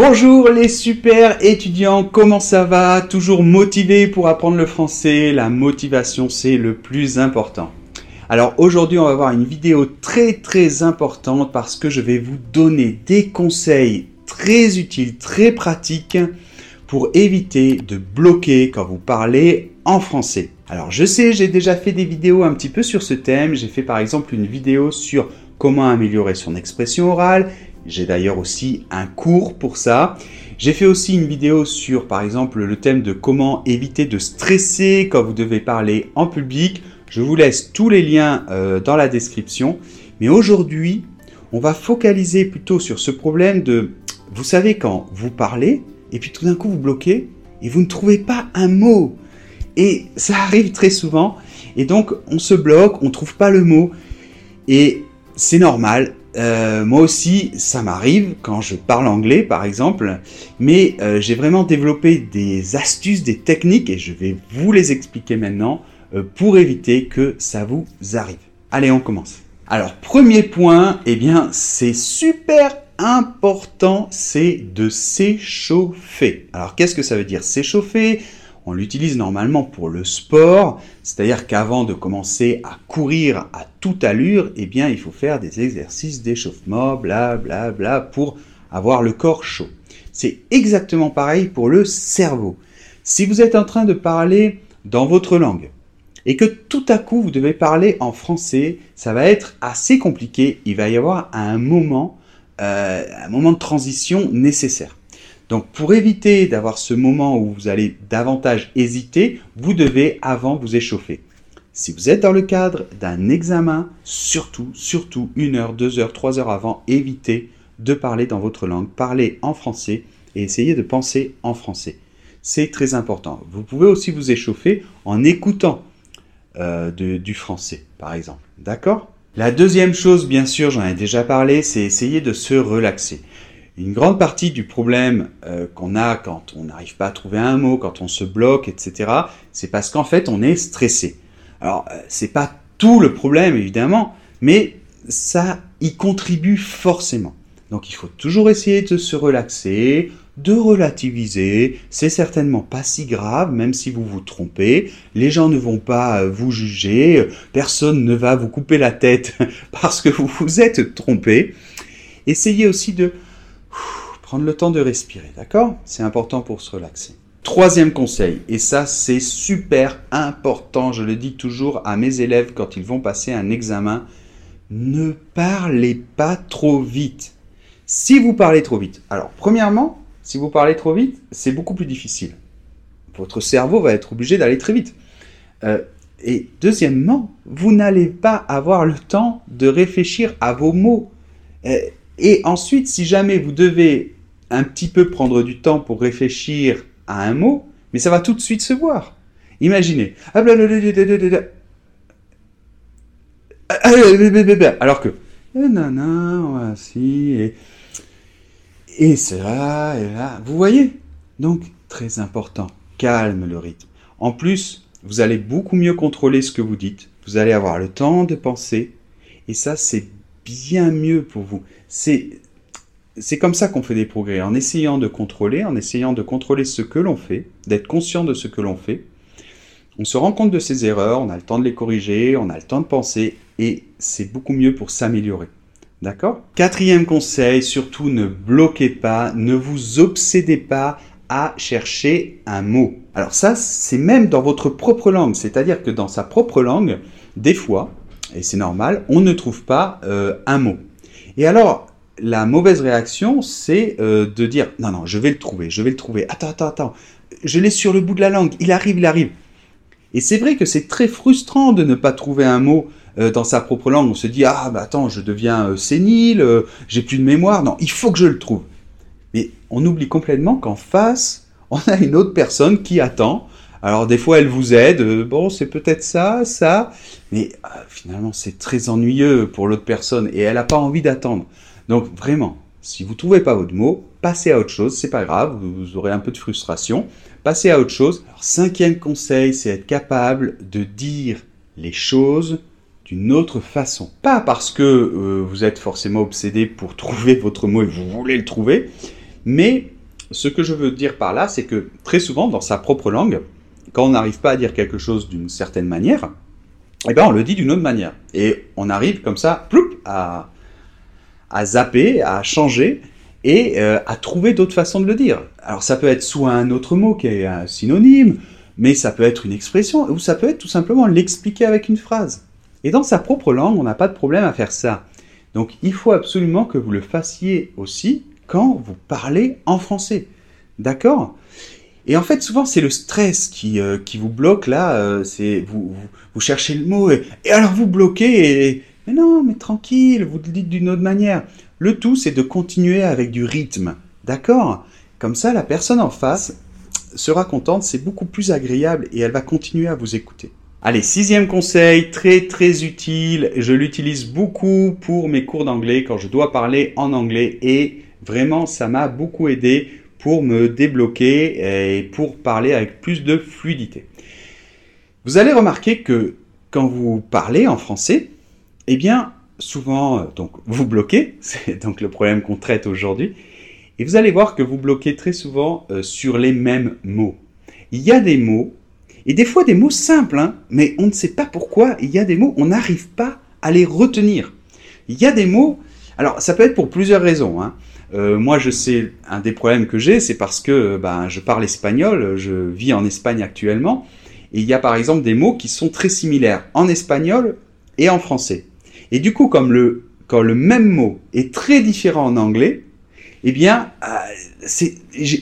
Bonjour les super étudiants, comment ça va? Toujours motivé pour apprendre le français La motivation c'est le plus important. Alors aujourd'hui on va voir une vidéo très très importante parce que je vais vous donner des conseils très utiles, très pratiques pour éviter de bloquer quand vous parlez en français. Alors je sais, j'ai déjà fait des vidéos un petit peu sur ce thème. J'ai fait par exemple une vidéo sur comment améliorer son expression orale. J'ai d'ailleurs aussi un cours pour ça. J'ai fait aussi une vidéo sur par exemple le thème de comment éviter de stresser quand vous devez parler en public. Je vous laisse tous les liens euh, dans la description. Mais aujourd'hui, on va focaliser plutôt sur ce problème de, vous savez, quand vous parlez, et puis tout d'un coup vous bloquez, et vous ne trouvez pas un mot. Et ça arrive très souvent, et donc on se bloque, on ne trouve pas le mot. Et c'est normal. Euh, moi aussi, ça m'arrive quand je parle anglais, par exemple, mais euh, j'ai vraiment développé des astuces, des techniques, et je vais vous les expliquer maintenant euh, pour éviter que ça vous arrive. Allez, on commence. Alors, premier point, eh bien, c'est super important, c'est de s'échauffer. Alors, qu'est-ce que ça veut dire s'échauffer? On l'utilise normalement pour le sport, c'est-à-dire qu'avant de commencer à courir à toute allure, eh bien, il faut faire des exercices d'échauffement, bla bla bla, pour avoir le corps chaud. C'est exactement pareil pour le cerveau. Si vous êtes en train de parler dans votre langue et que tout à coup vous devez parler en français, ça va être assez compliqué. Il va y avoir un moment, euh, un moment de transition nécessaire. Donc pour éviter d'avoir ce moment où vous allez davantage hésiter, vous devez avant vous échauffer. Si vous êtes dans le cadre d'un examen, surtout, surtout une heure, deux heures, trois heures avant, évitez de parler dans votre langue, parlez en français et essayez de penser en français. C'est très important. Vous pouvez aussi vous échauffer en écoutant euh, du français, par exemple. D'accord? La deuxième chose, bien sûr, j'en ai déjà parlé, c'est essayer de se relaxer. Une grande partie du problème euh, qu'on a quand on n'arrive pas à trouver un mot, quand on se bloque, etc., c'est parce qu'en fait on est stressé. Alors euh, c'est pas tout le problème évidemment, mais ça y contribue forcément. Donc il faut toujours essayer de se relaxer, de relativiser. C'est certainement pas si grave, même si vous vous trompez. Les gens ne vont pas euh, vous juger. Personne ne va vous couper la tête parce que vous vous êtes trompé. Essayez aussi de Prendre le temps de respirer, d'accord? C'est important pour se relaxer. Troisième conseil, et ça c'est super important, je le dis toujours à mes élèves quand ils vont passer un examen, ne parlez pas trop vite. Si vous parlez trop vite, alors premièrement, si vous parlez trop vite, c'est beaucoup plus difficile. Votre cerveau va être obligé d'aller très vite. Euh, et deuxièmement, vous n'allez pas avoir le temps de réfléchir à vos mots. Euh, et ensuite, si jamais vous devez un petit peu prendre du temps pour réfléchir à un mot, mais ça va tout de suite se voir. Imaginez. Alors que. Et, et c'est là, et là. Vous voyez? Donc, très important. Calme le rythme. En plus, vous allez beaucoup mieux contrôler ce que vous dites. Vous allez avoir le temps de penser. Et ça, c'est bien mieux pour vous. C'est c'est comme ça qu'on fait des progrès, en essayant de contrôler, en essayant de contrôler ce que l'on fait, d'être conscient de ce que l'on fait. On se rend compte de ses erreurs, on a le temps de les corriger, on a le temps de penser, et c'est beaucoup mieux pour s'améliorer. D'accord? Quatrième conseil, surtout ne bloquez pas, ne vous obsédez pas à chercher un mot. Alors ça, c'est même dans votre propre langue, c'est-à-dire que dans sa propre langue, des fois, et c'est normal, on ne trouve pas euh, un mot. Et alors, la mauvaise réaction, c'est euh, de dire non, non, je vais le trouver, je vais le trouver. Attends, attends, attends. Je l'ai sur le bout de la langue. Il arrive, il arrive. Et c'est vrai que c'est très frustrant de ne pas trouver un mot euh, dans sa propre langue. On se dit ah bah attends, je deviens euh, sénile, j'ai plus de mémoire. Non, il faut que je le trouve. Mais on oublie complètement qu'en face, on a une autre personne qui attend. Alors des fois elle vous aide, bon c'est peut-être ça, ça, mais finalement c'est très ennuyeux pour l'autre personne et elle n'a pas envie d'attendre. Donc vraiment, si vous ne trouvez pas votre mot, passez à autre chose, c'est pas grave, vous aurez un peu de frustration, passez à autre chose. Cinquième conseil, c'est être capable de dire les choses d'une autre façon. Pas parce que euh, vous êtes forcément obsédé pour trouver votre mot et vous voulez le trouver, Mais ce que je veux dire par là, c'est que très souvent, dans sa propre langue, quand on n'arrive pas à dire quelque chose d'une certaine manière, eh ben on le dit d'une autre manière. Et on arrive comme ça, ploup, à, à zapper, à changer et euh, à trouver d'autres façons de le dire. Alors ça peut être soit un autre mot qui est un synonyme, mais ça peut être une expression, ou ça peut être tout simplement l'expliquer avec une phrase. Et dans sa propre langue, on n'a pas de problème à faire ça. Donc il faut absolument que vous le fassiez aussi quand vous parlez en français. D'accord? Et en fait, souvent, c'est le stress qui, euh, qui vous bloque là. Euh, c'est vous, vous, cherchez le mot et, alors vous bloquez. Et, mais non, mais tranquille, vous le dites d'une autre manière. Le tout, c'est de continuer avec du rythme. D'accord? Comme ça, la personne en face sera contente, c'est beaucoup plus agréable et elle va continuer à vous écouter. Allez, sixième conseil, très très utile, je l'utilise beaucoup pour mes cours d'anglais quand je dois parler en anglais et vraiment ça m'a beaucoup aidé pour me débloquer et pour parler avec plus de fluidité. Vous allez remarquer que quand vous parlez en français, eh bien souvent donc vous bloquez, c'est donc le problème qu'on traite aujourd'hui, et vous allez voir que vous bloquez très souvent euh, sur les mêmes mots. Il y a des mots et des fois des mots simples, hein, mais on ne sait pas pourquoi. Il y a des mots, on n'arrive pas à les retenir. Il y a des mots, alors ça peut être pour plusieurs raisons. Hein. Euh, moi, je sais, un des problèmes que j'ai, c'est parce que ben, je parle espagnol, je vis en Espagne actuellement, et il y a par exemple des mots qui sont très similaires en espagnol et en français. Et du coup, comme le, quand le même mot est très différent en anglais, eh bien, euh,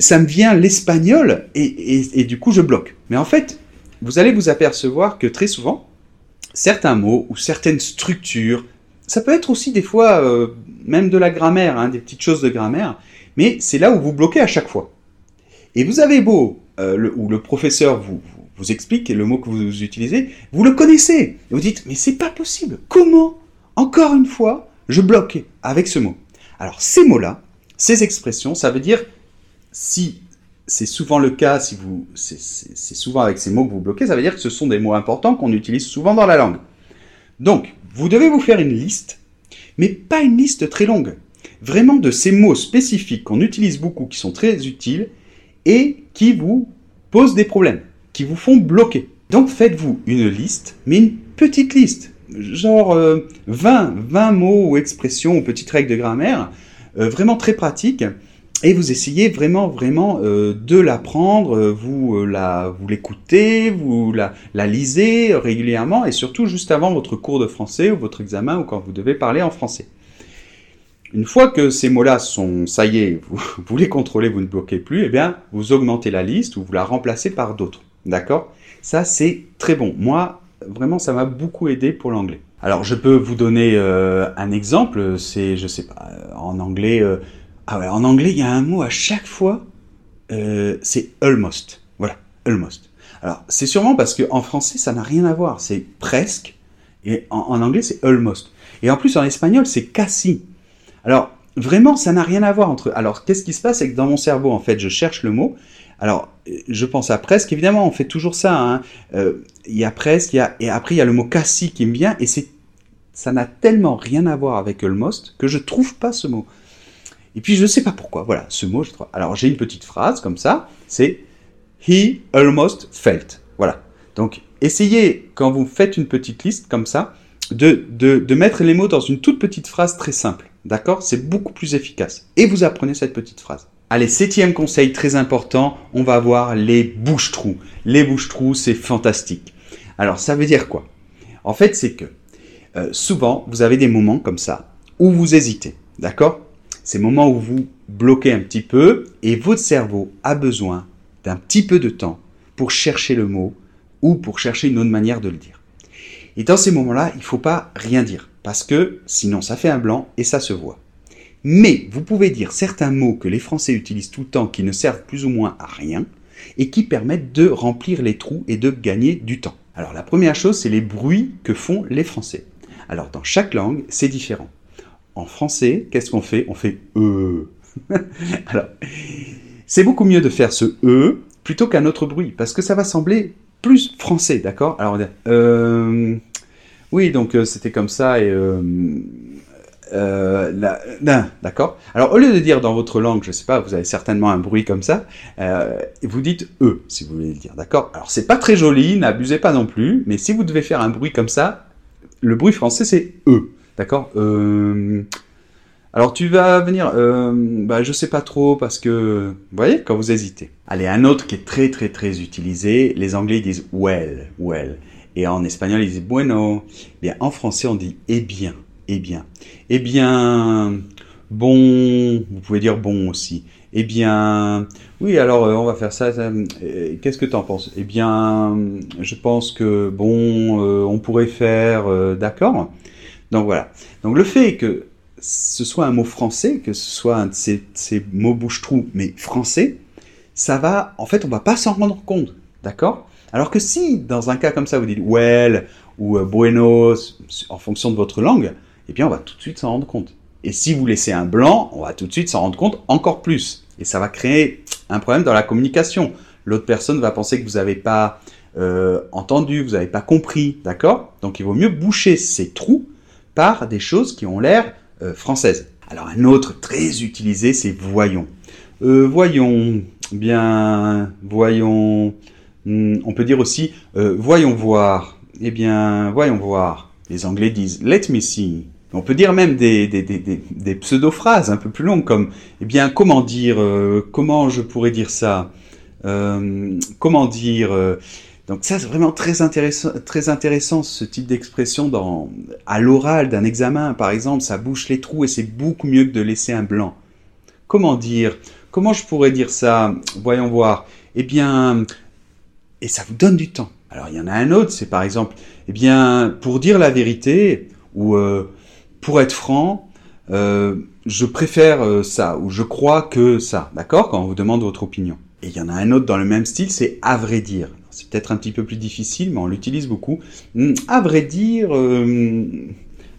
ça me vient l'espagnol et, et, du coup, je bloque. Mais en fait, vous allez vous apercevoir que très souvent, certains mots ou certaines structures, ça peut être aussi des fois euh, même de la grammaire, hein, des petites choses de grammaire, mais c'est là où vous bloquez à chaque fois. Et vous avez beau, euh, le, ou le professeur vous, vous, explique le mot que vous utilisez, vous le connaissez. Et vous dites, mais c'est pas possible. Comment, encore une fois, je bloque avec ce mot Alors ces mots-là, ces expressions, ça veut dire si c'est souvent le cas, si c'est souvent avec ces mots que vous bloquez, ça veut dire que ce sont des mots importants qu'on utilise souvent dans la langue. Donc, vous devez vous faire une liste, mais pas une liste très longue. Vraiment de ces mots spécifiques qu'on utilise beaucoup, qui sont très utiles, et qui vous posent des problèmes, qui vous font bloquer. Donc faites-vous une liste, mais une petite liste, genre 20, euh, 20 mots ou expressions ou petites règles de grammaire, euh, vraiment très pratiques, et vous essayez vraiment, vraiment euh, de l'apprendre, euh, vous la, vous l'écoutez, vous la, la, lisez régulièrement, et surtout juste avant votre cours de français ou votre examen ou quand vous devez parler en français. Une fois que ces mots-là sont, ça y est, vous, vous, les contrôlez, vous ne bloquez plus, eh bien, vous augmentez la liste ou vous la remplacez par d'autres. D'accord? Ça, c'est très bon. Moi, vraiment, ça m'a beaucoup aidé pour l'anglais. Alors, je peux vous donner un exemple. C'est, je sais pas, en anglais ah ouais, en anglais, il y a un mot à chaque fois, euh, c'est almost. Voilà, almost. Alors, c'est sûrement parce qu'en français, ça n'a rien à voir. C'est presque. Et en, anglais, c'est almost. Et en plus, en espagnol, c'est casi. Alors, vraiment, ça n'a rien à voir entre. Alors, qu'est-ce qui se passe C'est que dans mon cerveau, en fait, je cherche le mot. Alors, je pense à presque. Évidemment, on fait toujours ça. Hein. Euh, il y a presque, il y a... et après, il y a le mot casi qui me vient. Et c'est ça n'a tellement rien à voir avec almost que je trouve pas ce mot. Et puis je ne sais pas pourquoi, voilà, ce mot, je trouve. Alors j'ai une petite phrase comme ça, c'est He almost felt. Voilà. Donc essayez, quand vous faites une petite liste comme ça, de, de, de mettre les mots dans une toute petite phrase très simple. D'accord? C'est beaucoup plus efficace. Et vous apprenez cette petite phrase. Allez, septième conseil très important, on va voir les bouches-trous. Les bouches-trous, c'est fantastique. Alors ça veut dire quoi? En fait, c'est que euh, souvent, vous avez des moments comme ça où vous hésitez. D'accord? Ces moments où vous bloquez un petit peu et votre cerveau a besoin d'un petit peu de temps pour chercher le mot ou pour chercher une autre manière de le dire. Et dans ces moments-là, il ne faut pas rien dire parce que sinon ça fait un blanc et ça se voit. Mais vous pouvez dire certains mots que les Français utilisent tout le temps qui ne servent plus ou moins à rien et qui permettent de remplir les trous et de gagner du temps. Alors la première chose, c'est les bruits que font les Français. Alors dans chaque langue, c'est différent en français, qu'est-ce qu'on fait? On fait E. Alors, c'est beaucoup mieux de faire ce E plutôt qu'un autre bruit, parce que ça va sembler plus français, d'accord? Alors, euh, oui, donc euh, c'était comme ça, et euh, la, d'accord Alors, au lieu de dire dans votre langue, je sais pas, vous avez certainement un bruit comme ça, euh, vous dites E, si vous voulez le dire, d'accord? Alors, c'est pas très joli, n'abusez pas non plus, mais si vous devez faire un bruit comme ça, le bruit français, c'est E, d'accord? Euh, alors tu vas venir, bah, je sais pas trop parce que, vous voyez, quand vous hésitez. Allez, un autre qui est très très très utilisé, les Anglais disent well, well, et en espagnol ils disent bueno. Bien, en français on dit eh bien, eh bien, eh bien, bon, vous pouvez dire bon aussi. Eh bien, oui, alors euh, on va faire ça. Euh, qu'est-ce que tu en penses? Eh bien, je pense que bon, euh, on pourrait faire, d'accord? Donc voilà. Donc le fait que ce soit un mot français, que ce soit un de ces, mots bouche-trou, mais français, ça va, en fait, on va pas s'en rendre compte, d'accord? Alors que si, dans un cas comme ça, vous dites well ou buenos, en fonction de votre langue, eh bien, on va tout de suite s'en rendre compte. Et si vous laissez un blanc, on va tout de suite s'en rendre compte encore plus. Et ça va créer un problème dans la communication. L'autre personne va penser que vous n'avez pas euh, entendu, vous n'avez pas compris, d'accord? Donc il vaut mieux boucher ces trous par des choses qui ont l'air euh, française. Alors un autre très utilisé, c'est voyons. Euh, voyons, bien, voyons, hmm, on peut dire aussi voyons voir. Eh bien, voyons voir. Les Anglais disent let me see. On peut dire même des, des, pseudo-phrases un peu plus longues comme eh bien, comment dire, comment je pourrais dire ça, comment dire, donc ça, c'est vraiment très intéressant, ce type d'expression dans, à l'oral d'un examen, par exemple, ça bouche les trous et c'est beaucoup mieux que de laisser un blanc. Comment dire Comment je pourrais dire ça Voyons voir. Eh bien, et ça vous donne du temps. Alors il y en a un autre, c'est par exemple, eh bien, pour dire la vérité ou euh, pour être franc, euh, je préfère euh, ça ou je crois que ça, d'accord Quand on vous demande votre opinion. Et il y en a un autre dans le même style, c'est à vrai dire. C'est peut-être un petit peu plus difficile, mais on l'utilise beaucoup. Hmm, à vrai dire, euh,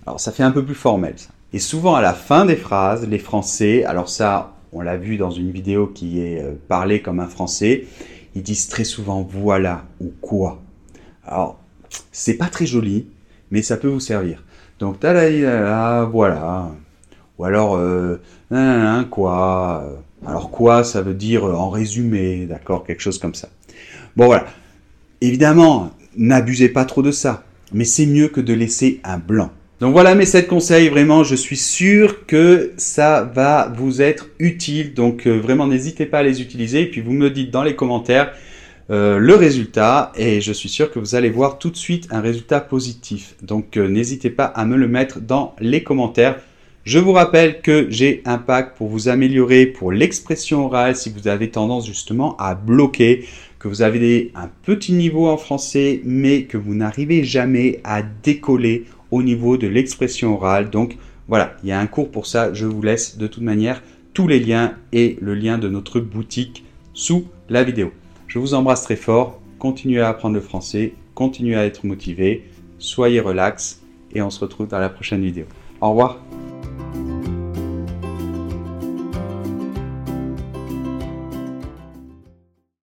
alors ça fait un peu plus formel. Ça. Et souvent à la fin des phrases, les Français, alors ça, on l'a vu dans une vidéo qui est parlée comme un Français, ils disent très souvent voilà ou quoi. Alors, c'est pas très joli, mais ça peut vous servir. Donc, voilà. Ou alors, euh, quoi. Alors, quoi, ça veut dire en résumé, d'accord, quelque chose comme ça. Bon, voilà. Évidemment, n'abusez pas trop de ça, mais c'est mieux que de laisser un blanc. Donc voilà mes 7 conseils, vraiment je suis sûr que ça va vous être utile, donc euh, vraiment n'hésitez pas à les utiliser et puis vous me dites dans les commentaires euh, le résultat et je suis sûr que vous allez voir tout de suite un résultat positif. Donc euh, n'hésitez pas à me le mettre dans les commentaires. Je vous rappelle que j'ai un pack pour vous améliorer pour l'expression orale si vous avez tendance justement à bloquer que vous avez un petit niveau en français, mais que vous n'arrivez jamais à décoller au niveau de l'expression orale. Donc voilà, il y a un cours pour ça. Je vous laisse de toute manière tous les liens et le lien de notre boutique sous la vidéo. Je vous embrasse très fort. Continuez à apprendre le français, continuez à être motivé, soyez relax et on se retrouve dans la prochaine vidéo. Au revoir.